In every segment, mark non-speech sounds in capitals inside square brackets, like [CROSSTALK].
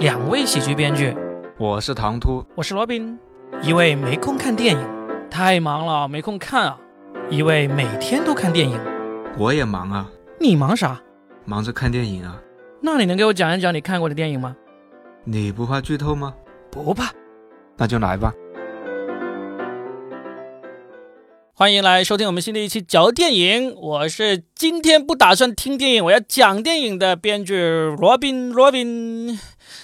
两位喜剧编剧，我是唐突，我是罗宾。一位没空看电影，太忙了没空看啊；一位每天都看电影，我也忙啊。你忙啥？忙着看电影啊。那你能给我讲一讲你看过的电影吗？你不怕剧透吗？不怕。那就来吧。欢迎来收听我们新的一期嚼电影，我是今天不打算听电影，我要讲电影的编剧罗宾。罗宾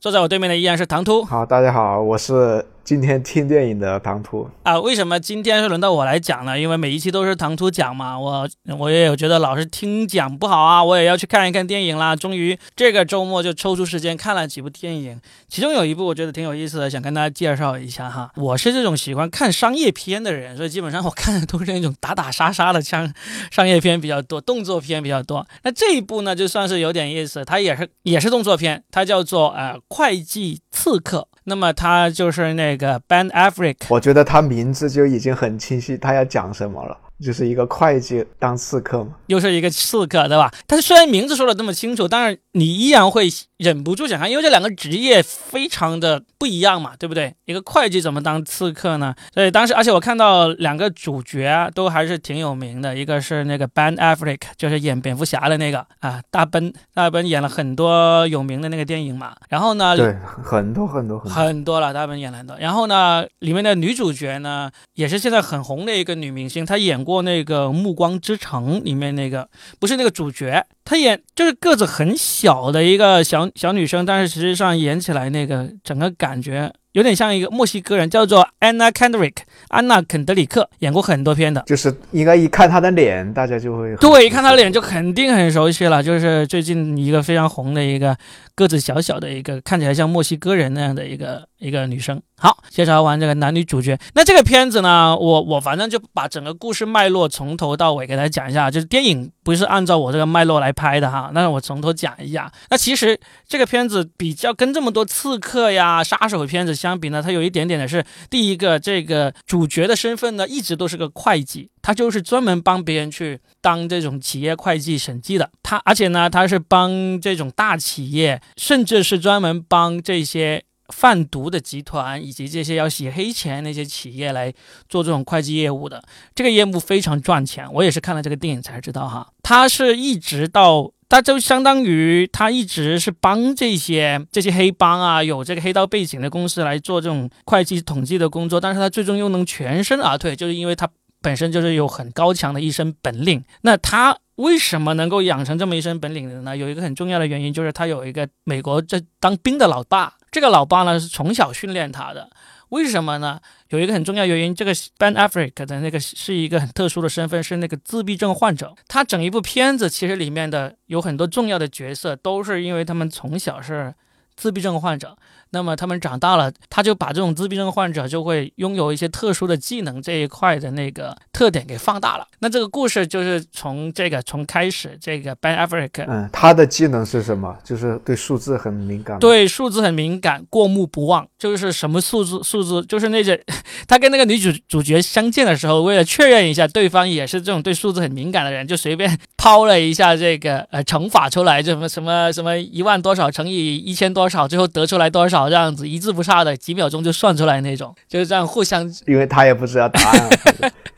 坐在我对面的依然是唐突。好，大家好，我是。今天听电影的唐突啊，为什么今天是轮到我来讲呢？因为每一期都是唐突讲嘛，我我也有觉得老是听讲不好啊，我也要去看一看电影啦。终于这个周末就抽出时间看了几部电影，其中有一部我觉得挺有意思的，想跟大家介绍一下哈。我是这种喜欢看商业片的人，所以基本上我看的都是那种打打杀杀的枪商业片比较多，动作片比较多。那这一部呢，就算是有点意思，它也是也是动作片，它叫做呃会计刺客。那么他就是那个 Band Africa，我觉得他名字就已经很清晰，他要讲什么了。就是一个会计当刺客嘛，又是一个刺客，对吧？但是虽然名字说的这么清楚，但是你依然会忍不住想看，因为这两个职业非常的不一样嘛，对不对？一个会计怎么当刺客呢？所以当时，而且我看到两个主角都还是挺有名的，一个是那个 Ben Affleck，就是演蝙蝠侠的那个啊，大奔，大奔演了很多有名的那个电影嘛。然后呢，对，很多很多很多了，大奔演了很多。然后呢，里面的女主角呢，也是现在很红的一个女明星，她演过。过那个《暮光之城》里面那个不是那个主角，她演就是个子很小的一个小小女生，但是实际上演起来那个整个感觉。有点像一个墨西哥人，叫做 Anna Kendrick，安娜肯德里克，演过很多片的，就是应该一看她的脸，大家就会对，一看她的脸就肯定很熟悉了，就是最近一个非常红的一个个子小小的一个，看起来像墨西哥人那样的一个一个女生。好，介绍完这个男女主角，那这个片子呢，我我反正就把整个故事脉络从头到尾给大家讲一下，就是电影不是按照我这个脉络来拍的哈，那我从头讲一下。那其实这个片子比较跟这么多刺客呀、杀手片子。相比呢，它有一点点的是，第一个这个主角的身份呢，一直都是个会计，他就是专门帮别人去当这种企业会计审计的。他而且呢，他是帮这种大企业，甚至是专门帮这些贩毒的集团以及这些要洗黑钱那些企业来做这种会计业务的。这个业务非常赚钱，我也是看了这个电影才知道哈。他是一直到。他就相当于他一直是帮这些这些黑帮啊，有这个黑道背景的公司来做这种会计统计的工作，但是他最终又能全身而退，就是因为他本身就是有很高强的一身本领。那他为什么能够养成这么一身本领的呢？有一个很重要的原因，就是他有一个美国这当兵的老爸，这个老爸呢是从小训练他的。为什么呢？有一个很重要原因，这个 Ben Affleck 的那个是一个很特殊的身份，是那个自闭症患者。他整一部片子其实里面的有很多重要的角色，都是因为他们从小是自闭症患者。那么他们长大了，他就把这种自闭症患者就会拥有一些特殊的技能这一块的那个特点给放大了。那这个故事就是从这个从开始，这个 Ben Affleck，嗯，他的技能是什么？就是对数字很敏感，对数字很敏感，过目不忘，就是什么数字数字，就是那些 [LAUGHS] 他跟那个女主主角相见的时候，为了确认一下对方也是这种对数字很敏感的人，就随便抛了一下这个呃乘法出来，就什么什么什么一万多少乘以一千多少，最后得出来多少。这样子一字不差的几秒钟就算出来那种，就是这样互相，因为他也不知道答案，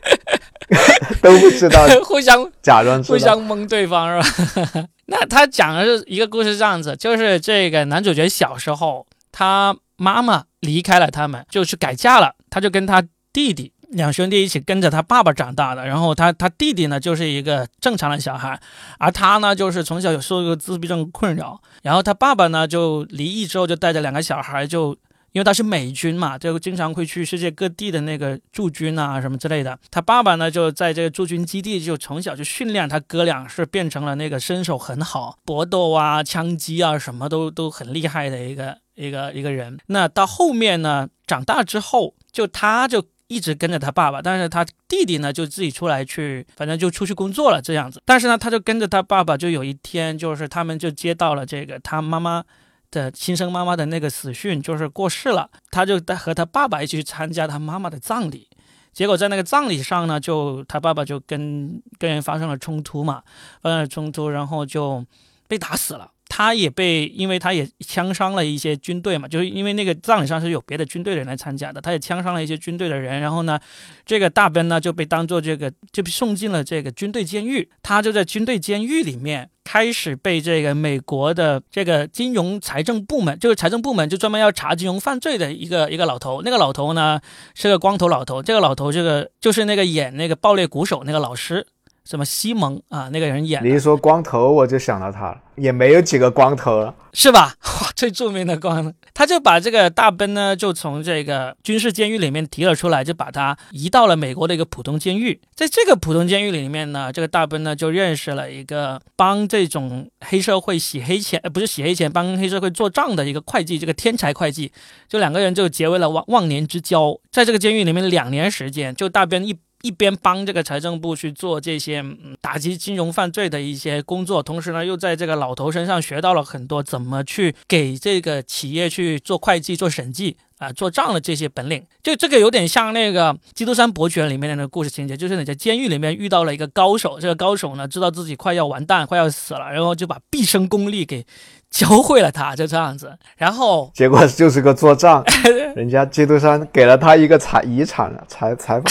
[LAUGHS] 都不 [LAUGHS] 知道，互相假装互相蒙对方是吧？[LAUGHS] 那他讲的是一个故事，这样子，就是这个男主角小时候，他妈妈离开了他们，就去改嫁了，他就跟他弟弟。两兄弟一起跟着他爸爸长大的，然后他他弟弟呢就是一个正常的小孩，而他呢就是从小有受个自闭症困扰，然后他爸爸呢就离异之后就带着两个小孩，就因为他是美军嘛，就经常会去世界各地的那个驻军啊什么之类的，他爸爸呢就在这个驻军基地就从小就训练他哥俩是变成了那个身手很好，搏斗啊枪击啊什么都都很厉害的一个一个一个人。那到后面呢长大之后，就他就。一直跟着他爸爸，但是他弟弟呢就自己出来去，反正就出去工作了这样子。但是呢，他就跟着他爸爸，就有一天就是他们就接到了这个他妈妈的亲生妈妈的那个死讯，就是过世了。他就和他爸爸一起去参加他妈妈的葬礼。结果在那个葬礼上呢，就他爸爸就跟跟人发生了冲突嘛，发生了冲突，然后就被打死了。他也被，因为他也枪伤了一些军队嘛，就是因为那个葬礼上是有别的军队的人来参加的，他也枪伤了一些军队的人。然后呢，这个大奔呢就被当做这个就被送进了这个军队监狱，他就在军队监狱里面开始被这个美国的这个金融财政部门，就是财政部门就专门要查金融犯罪的一个一个老头。那个老头呢是个光头老头，这个老头这个就是那个演那个爆裂鼓手那个老师。什么西蒙啊，那个人演。你一说光头，我就想到他了，也没有几个光头了，是吧？[LAUGHS] 哇，最著名的光，他就把这个大奔呢，就从这个军事监狱里面提了出来，就把他移到了美国的一个普通监狱。在这个普通监狱里面呢，这个大奔呢就认识了一个帮这种黑社会洗黑钱，呃，不是洗黑钱，帮黑社会做账的一个会计，这个天才会计，就两个人就结为了忘忘年之交。在这个监狱里面两年时间，就大奔一。一边帮这个财政部去做这些打击金融犯罪的一些工作，同时呢，又在这个老头身上学到了很多怎么去给这个企业去做会计、做审计啊、做账的这些本领。就这个有点像那个《基督山伯爵》里面的那个故事情节，就是你在监狱里面遇到了一个高手，这个高手呢知道自己快要完蛋、快要死了，然后就把毕生功力给教会了他，就这样子。然后结果就是个做账，[LAUGHS] 人家基督山给了他一个财遗产了，财财宝。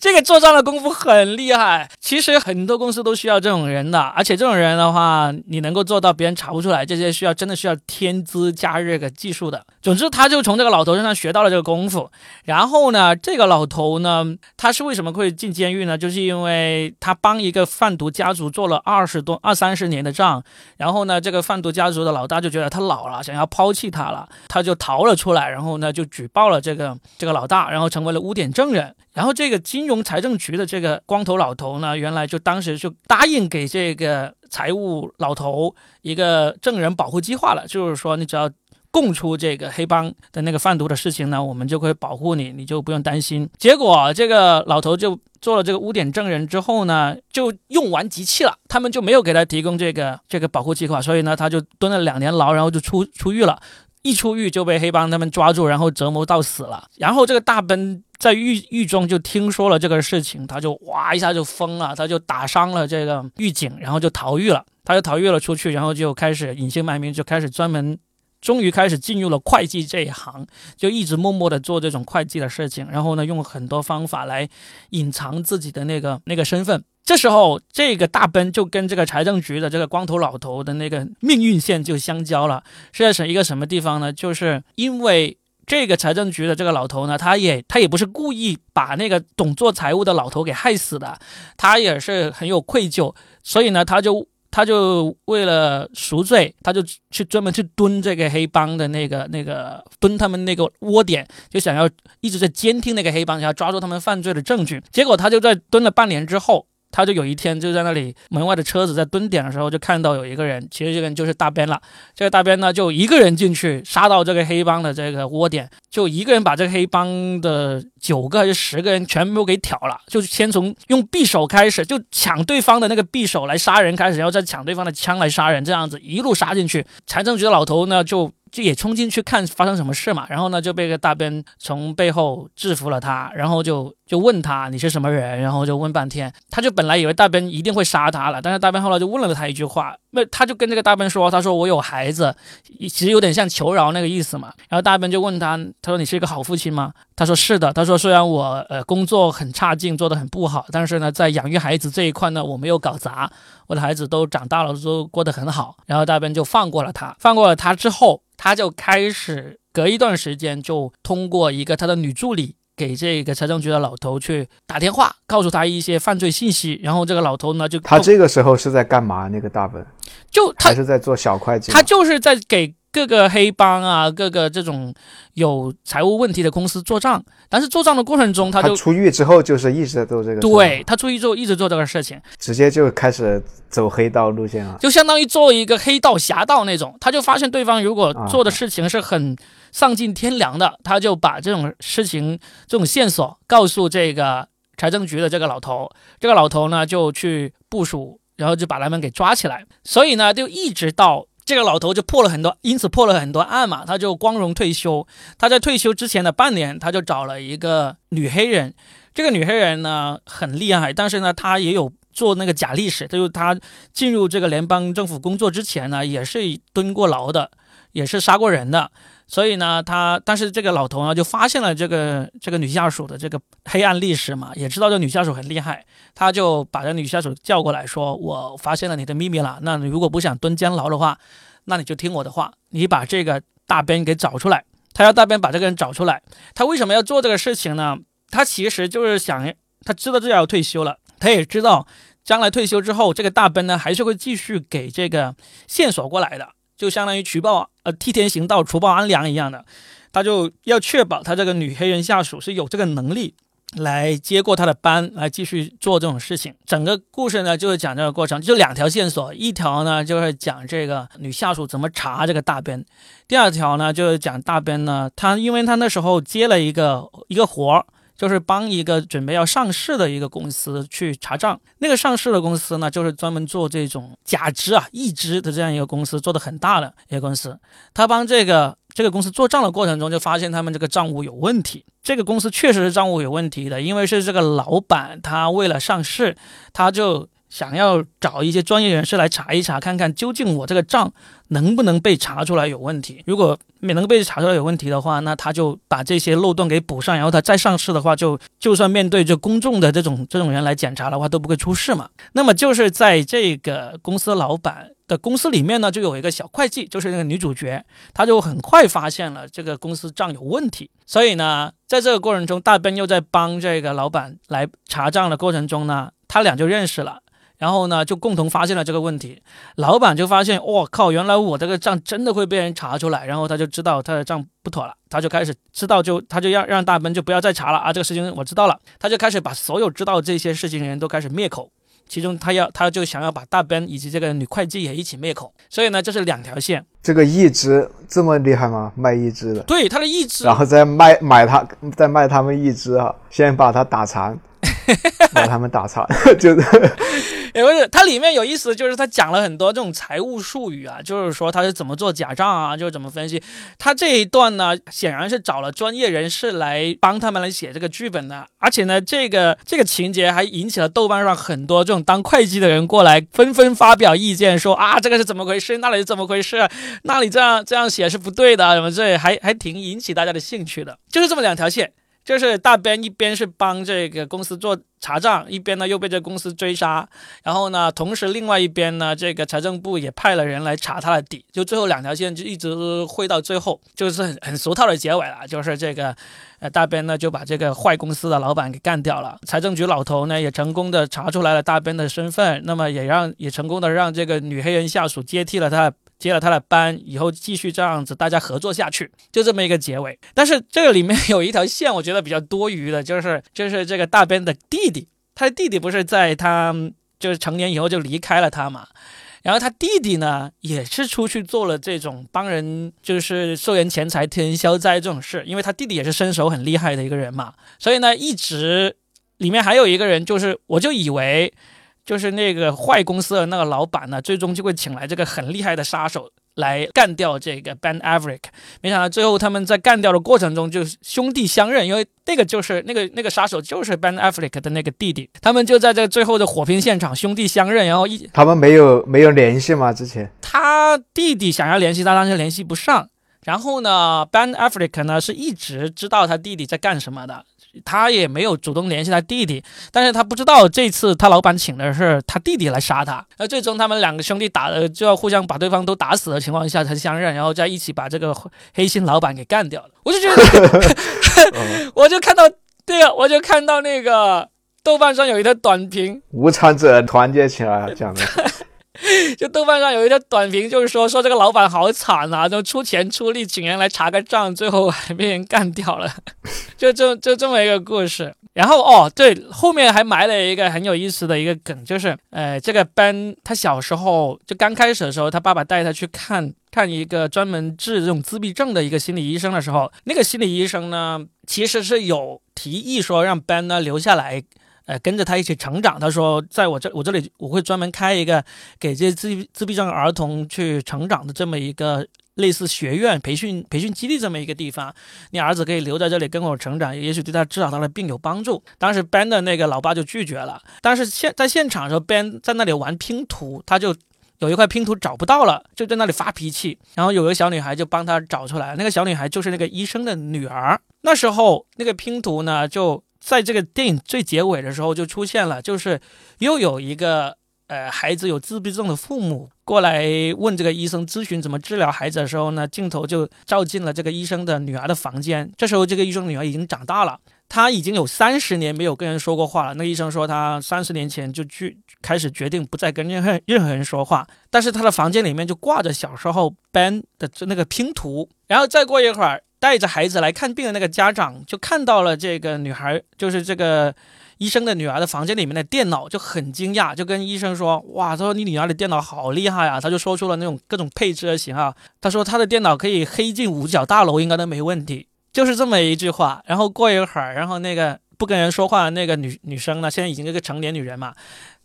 这个做账的功夫很厉害，其实很多公司都需要这种人的，而且这种人的话，你能够做到别人查不出来，这些需要真的需要天资加这个技术的。总之，他就从这个老头身上学到了这个功夫。然后呢，这个老头呢，他是为什么会进监狱呢？就是因为他帮一个贩毒家族做了二十多二三十年的账，然后呢，这个贩毒家族的老大就觉得他老了，想要抛弃他了，他就逃了出来，然后呢，就举报了这个这个老大，然后成为了污点证人。然后这个金融财政局的这个光头老头呢，原来就当时就答应给这个财务老头一个证人保护计划了，就是说你只要供出这个黑帮的那个贩毒的事情呢，我们就会保护你，你就不用担心。结果这个老头就做了这个污点证人之后呢，就用完即弃了，他们就没有给他提供这个这个保护计划，所以呢，他就蹲了两年牢，然后就出出狱了。一出狱就被黑帮他们抓住，然后折磨到死了。然后这个大奔。在狱狱中就听说了这个事情，他就哇一下就疯了，他就打伤了这个狱警，然后就逃狱了。他就逃狱了出去，然后就开始隐姓埋名，就开始专门，终于开始进入了会计这一行，就一直默默的做这种会计的事情。然后呢，用很多方法来隐藏自己的那个那个身份。这时候，这个大奔就跟这个财政局的这个光头老头的那个命运线就相交了。是在什一个什么地方呢？就是因为。这个财政局的这个老头呢，他也他也不是故意把那个懂做财务的老头给害死的，他也是很有愧疚，所以呢，他就他就为了赎罪，他就去专门去蹲这个黑帮的那个那个蹲他们那个窝点，就想要一直在监听那个黑帮，想要抓住他们犯罪的证据。结果他就在蹲了半年之后。他就有一天就在那里门外的车子在蹲点的时候，就看到有一个人，其实这个人就是大边了。这个大边呢，就一个人进去杀到这个黑帮的这个窝点，就一个人把这个黑帮的九个还是十个人全部给挑了，就先从用匕首开始，就抢对方的那个匕首来杀人开始，然后再抢对方的枪来杀人，这样子一路杀进去。财政局的老头呢就。[LAUGHS] 就也冲进去看发生什么事嘛，然后呢就被个大兵从背后制服了他，然后就就问他你是什么人，然后就问半天，他就本来以为大兵一定会杀他了，但是大兵后来就问了他一句话，那他就跟这个大兵说，他说我有孩子，其实有点像求饶那个意思嘛，然后大兵就问他，他说你是一个好父亲吗？他说是的，他说虽然我呃工作很差劲，做的很不好，但是呢在养育孩子这一块呢我没有搞砸，我的孩子都长大了，都过得很好，然后大兵就放过了他，放过了他之后。他就开始隔一段时间就通过一个他的女助理给这个财政局的老头去打电话，告诉他一些犯罪信息。然后这个老头呢就他这个时候是在干嘛？那个大本就他是在做小会计，他就是在给。各个黑帮啊，各个这种有财务问题的公司做账，但是做账的过程中，他就出狱之后就是一直在做这个。对他出狱之后一直做这个事情，直接就开始走黑道路线了，就相当于做一个黑道侠盗那种。他就发现对方如果做的事情是很丧尽天良的，他就把这种事情这种线索告诉这个财政局的这个老头，这个老头呢就去部署，然后就把他们给抓起来。所以呢，就一直到。这个老头就破了很多，因此破了很多案嘛，他就光荣退休。他在退休之前的半年，他就找了一个女黑人。这个女黑人呢很厉害，但是呢她也有做那个假历史，就是她进入这个联邦政府工作之前呢，也是蹲过牢的，也是杀过人的。所以呢，他但是这个老头呢就发现了这个这个女下属的这个黑暗历史嘛，也知道这女下属很厉害，他就把这女下属叫过来说：“我发现了你的秘密了，那你如果不想蹲监牢的话，那你就听我的话，你把这个大边给找出来。”他要大边把这个人找出来。他为什么要做这个事情呢？他其实就是想，他知道自己要退休了，他也知道将来退休之后，这个大奔呢还是会继续给这个线索过来的。就相当于除暴呃替天行道除暴安良一样的，他就要确保他这个女黑人下属是有这个能力来接过他的班，来继续做这种事情。整个故事呢就是讲这个过程，就两条线索，一条呢就是讲这个女下属怎么查这个大边，第二条呢就是讲大边呢，他因为他那时候接了一个一个活儿。就是帮一个准备要上市的一个公司去查账，那个上市的公司呢，就是专门做这种假肢啊、义肢的这样一个公司，做的很大的一个公司。他帮这个这个公司做账的过程中，就发现他们这个账务有问题。这个公司确实是账务有问题的，因为是这个老板他为了上市，他就。想要找一些专业人士来查一查，看看究竟我这个账能不能被查出来有问题。如果没能被查出来有问题的话，那他就把这些漏洞给补上，然后他再上市的话，就 [LAUGHS] 就算面对这公众的这种这种人来检查的话，都不会出事嘛。那么就是在这个公司老板的公司里面呢，就有一个小会计，就是那个女主角，她就很快发现了这个公司账有问题。所以呢，在这个过程中，大奔又在帮这个老板来查账的过程中呢，他俩就认识了。然后呢，就共同发现了这个问题。老板就发现，我靠，原来我这个账真的会被人查出来。然后他就知道他的账不妥了，他就开始知道，就他就让让大奔就不要再查了啊。这个事情我知道了，他就开始把所有知道这些事情的人都开始灭口。其中他要他就想要把大奔以及这个女会计也一起灭口。所以呢，这是两条线。这个一只这么厉害吗？卖一只的？对，他的一只，然后再卖买他，再卖他们一只啊，先把他打残。[LAUGHS] 把他们打残，[LAUGHS] 就是，[LAUGHS] 也不是，它里面有意思，就是他讲了很多这种财务术语啊，就是说他是怎么做假账啊，就是怎么分析。他这一段呢，显然是找了专业人士来帮他们来写这个剧本的，而且呢，这个这个情节还引起了豆瓣上很多这种当会计的人过来纷纷发表意见，说啊，这个是怎么回事，那里是怎么回事，那里这样这样写是不对的，什么这还还挺引起大家的兴趣的，就是这么两条线。就是大边一边是帮这个公司做查账，一边呢又被这公司追杀，然后呢，同时另外一边呢，这个财政部也派了人来查他的底，就最后两条线就一直汇到最后，就是很很俗套的结尾了，就是这个，呃，大边呢就把这个坏公司的老板给干掉了，财政局老头呢也成功的查出来了大边的身份，那么也让也成功的让这个女黑人下属接替了他。接了他的班以后，继续这样子，大家合作下去，就这么一个结尾。但是这个里面有一条线，我觉得比较多余的，就是就是这个大边的弟弟，他的弟弟不是在他就是成年以后就离开了他嘛，然后他弟弟呢也是出去做了这种帮人就是收人钱财替人消灾这种事，因为他弟弟也是身手很厉害的一个人嘛，所以呢一直里面还有一个人，就是我就以为。就是那个坏公司的那个老板呢，最终就会请来这个很厉害的杀手来干掉这个 Ben Averick。没想到最后他们在干掉的过程中就是兄弟相认，因为那个就是那个那个杀手就是 Ben Averick 的那个弟弟。他们就在这最后的火拼现场兄弟相认，然后一他们没有没有联系吗？之前他弟弟想要联系他，但是联系不上。然后呢，Ben Affleck 呢是一直知道他弟弟在干什么的，他也没有主动联系他弟弟，但是他不知道这次他老板请的是他弟弟来杀他。那最终他们两个兄弟打的就要互相把对方都打死的情况下才相认，然后再一起把这个黑心老板给干掉了。我就觉得，我就看到对啊，我就看到那个豆瓣上有一个短评，无产者团结起来讲的。[LAUGHS] 就豆瓣上有一条短评，就是说说这个老板好惨啊，就出钱出力请人来查个账，最后还被人干掉了，[LAUGHS] 就这就这么一个故事。然后哦，对，后面还埋了一个很有意思的一个梗，就是呃，这个 Ben 他小时候就刚开始的时候，他爸爸带他去看看一个专门治这种自闭症的一个心理医生的时候，那个心理医生呢，其实是有提议说让 Ben 呢留下来。呃跟着他一起成长。他说，在我这我这里我会专门开一个给这些自自闭症儿童去成长的这么一个类似学院培训培训基地这么一个地方，你儿子可以留在这里跟我成长，也许对他治好他的病有帮助。当时 Ben 的那个老爸就拒绝了，但是现在现场的时候，Ben 在那里玩拼图，他就。有一块拼图找不到了，就在那里发脾气。然后有一个小女孩就帮他找出来，那个小女孩就是那个医生的女儿。那时候那个拼图呢，就在这个电影最结尾的时候就出现了，就是又有一个呃孩子有自闭症的父母过来问这个医生咨询怎么治疗孩子的时候呢，镜头就照进了这个医生的女儿的房间。这时候这个医生女儿已经长大了。她已经有三十年没有跟人说过话了。那医生说，他三十年前就去开始决定不再跟任何任何人说话。但是他的房间里面就挂着小时候 Ben 的那个拼图。然后再过一会儿，带着孩子来看病的那个家长就看到了这个女孩，就是这个医生的女儿的房间里面的电脑，就很惊讶，就跟医生说：“哇，他说你女儿的电脑好厉害啊！”他就说出了那种各种配置的型号。他说他的电脑可以黑进五角大楼，应该都没问题。[LAUGHS] 就是这么一句话，然后过一会儿，然后那个不跟人说话的那个女女生呢，现在已经是个成年女人嘛，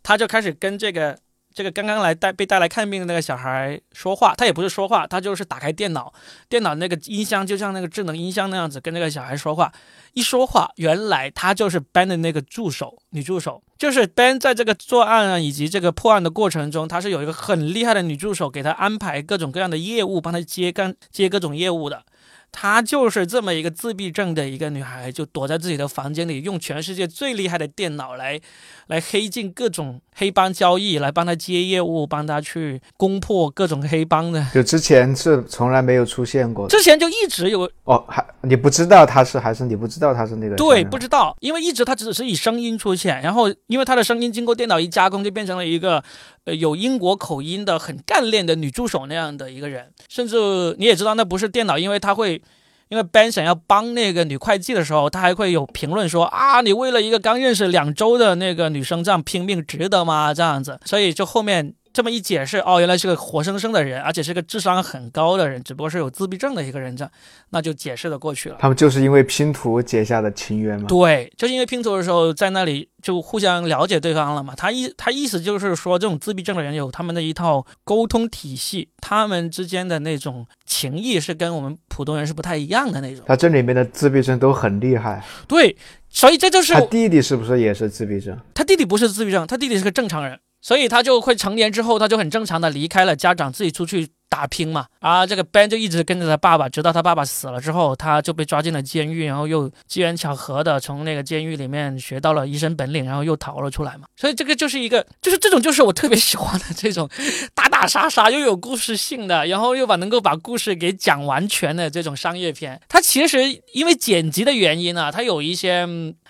她就开始跟这个这个刚刚来带被带来看病的那个小孩说话。她也不是说话，她就是打开电脑，电脑那个音箱就像那个智能音箱那样子跟那个小孩说话。一说话，原来她就是 Ben 的那个助手，女助手。就是 Ben 在这个作案啊以及这个破案的过程中，他是有一个很厉害的女助手给他安排各种各样的业务，帮他接干接各种业务的。她就是这么一个自闭症的一个女孩，就躲在自己的房间里，用全世界最厉害的电脑来，来黑进各种黑帮交易，来帮他接业务，帮他去攻破各种黑帮的。就之前是从来没有出现过，之前就一直有哦，还你不知道他是，还是你不知道他是那个？对，不知道，因为一直他只是以声音出现，然后因为他的声音经过电脑一加工，就变成了一个呃有英国口音的很干练的女助手那样的一个人，甚至你也知道那不是电脑，因为他会。因为 Ben 想要帮那个女会计的时候，他还会有评论说啊，你为了一个刚认识两周的那个女生这样拼命值得吗？这样子，所以就后面。这么一解释，哦，原来是个活生生的人，而且是个智商很高的人，只不过是有自闭症的一个人，这那就解释的过去了。他们就是因为拼图结下的情缘吗？对，就是因为拼图的时候在那里就互相了解对方了嘛。他意他意思就是说，这种自闭症的人有他们的一套沟通体系，他们之间的那种情谊是跟我们普通人是不太一样的那种。他这里面的自闭症都很厉害。对，所以这就是他弟弟是不是也是自闭症？他弟弟不是自闭症，他弟弟是个正常人。所以他就会成年之后，他就很正常的离开了家长，自己出去。打拼嘛，啊，这个 Ben 就一直跟着他爸爸，直到他爸爸死了之后，他就被抓进了监狱，然后又机缘巧合的从那个监狱里面学到了医生本领，然后又逃了出来嘛。所以这个就是一个，就是这种就是我特别喜欢的这种打打杀杀又有故事性的，然后又把能够把故事给讲完全的这种商业片。它其实因为剪辑的原因啊，它有一些，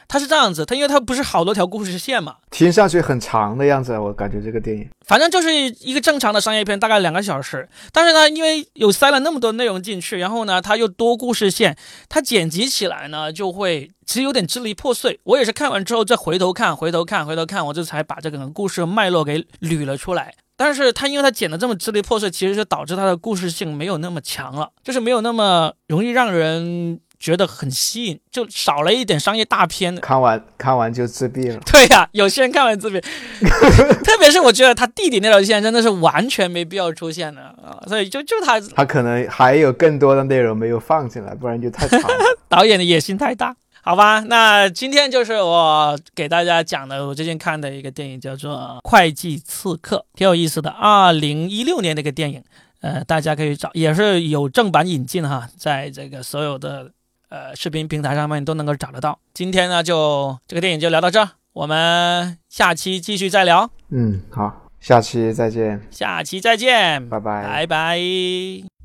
它是这样子，它因为它不是好多条故事线嘛，听上去很长的样子，我感觉这个电影，反正就是一个正常的商业片，大概两个小时。但是呢，因为有塞了那么多内容进去，然后呢，它又多故事线，它剪辑起来呢就会其实有点支离破碎。我也是看完之后再回头看，回头看，回头看，我这才把这个故事脉络给捋了出来。但是它因为它剪的这么支离破碎，其实是导致它的故事性没有那么强了，就是没有那么容易让人。觉得很吸引，就少了一点商业大片。看完看完就自闭了。[LAUGHS] 对呀，有些人看完自闭，[LAUGHS] 特别是我觉得他弟弟那条线真的是完全没必要出现的啊！所以就就他，他可能还有更多的内容没有放进来，不然就太长。[LAUGHS] 导演的野心太大，好吧？那今天就是我给大家讲的，我最近看的一个电影叫做《会计刺客》，挺有意思的，二零一六年的一个电影，呃，大家可以找，也是有正版引进哈，在这个所有的。呃，视频平台上面都能够找得到。今天呢，就这个电影就聊到这儿，我们下期继续再聊。嗯，好，下期再见。下期再见，拜拜，拜拜。